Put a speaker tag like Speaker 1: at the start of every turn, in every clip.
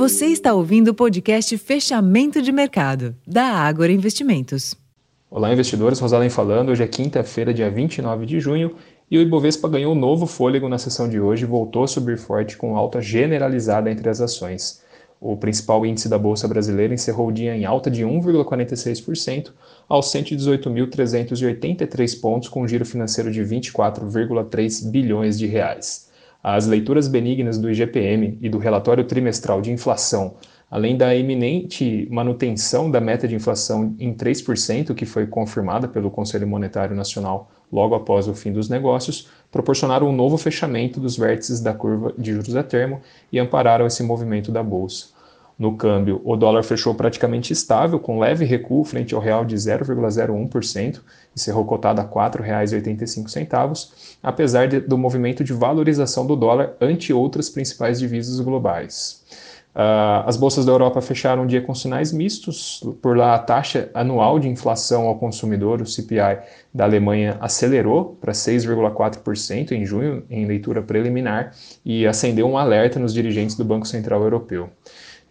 Speaker 1: Você está ouvindo o podcast Fechamento de Mercado, da Ágora Investimentos.
Speaker 2: Olá, investidores. Rosalém falando. Hoje é quinta-feira, dia 29 de junho, e o Ibovespa ganhou novo fôlego na sessão de hoje e voltou a subir forte com alta generalizada entre as ações. O principal índice da Bolsa Brasileira encerrou o dia em alta de 1,46% aos 118.383 pontos, com um giro financeiro de 24,3 bilhões de reais. As leituras benignas do IGPM e do relatório trimestral de inflação, além da iminente manutenção da meta de inflação em 3%, que foi confirmada pelo Conselho Monetário Nacional logo após o fim dos negócios, proporcionaram um novo fechamento dos vértices da curva de juros a termo e ampararam esse movimento da bolsa. No câmbio, o dólar fechou praticamente estável, com leve recuo frente ao real de 0,01%, encerrou cotado a R$ 4,85, apesar de, do movimento de valorização do dólar ante outras principais divisas globais. Uh, as bolsas da Europa fecharam o dia com sinais mistos. Por lá, a taxa anual de inflação ao consumidor, o CPI, da Alemanha acelerou para 6,4% em junho, em leitura preliminar, e acendeu um alerta nos dirigentes do Banco Central Europeu.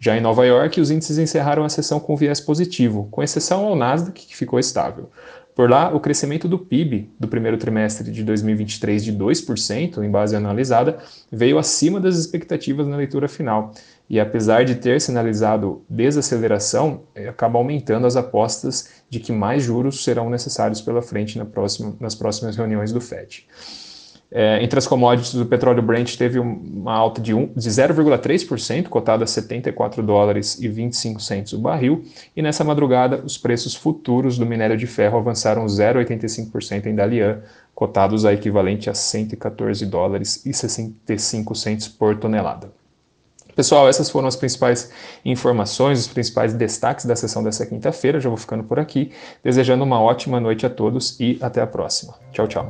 Speaker 2: Já em Nova York, os índices encerraram a sessão com viés positivo, com exceção ao Nasdaq, que ficou estável. Por lá, o crescimento do PIB do primeiro trimestre de 2023 de 2%, em base analisada, veio acima das expectativas na leitura final. E apesar de ter sinalizado desaceleração, eh, acaba aumentando as apostas de que mais juros serão necessários pela frente na próxima, nas próximas reuniões do FED. É, entre as commodities, o petróleo Brent teve uma alta de, um, de 0,3%, cotado a 74 dólares e 25 centos o barril, e nessa madrugada os preços futuros do minério de ferro avançaram 0,85% em Dalian, cotados a equivalente a 114 dólares e 65 centos por tonelada. Pessoal, essas foram as principais informações, os principais destaques da sessão dessa quinta-feira. Já vou ficando por aqui, desejando uma ótima noite a todos e até a próxima. Tchau, tchau.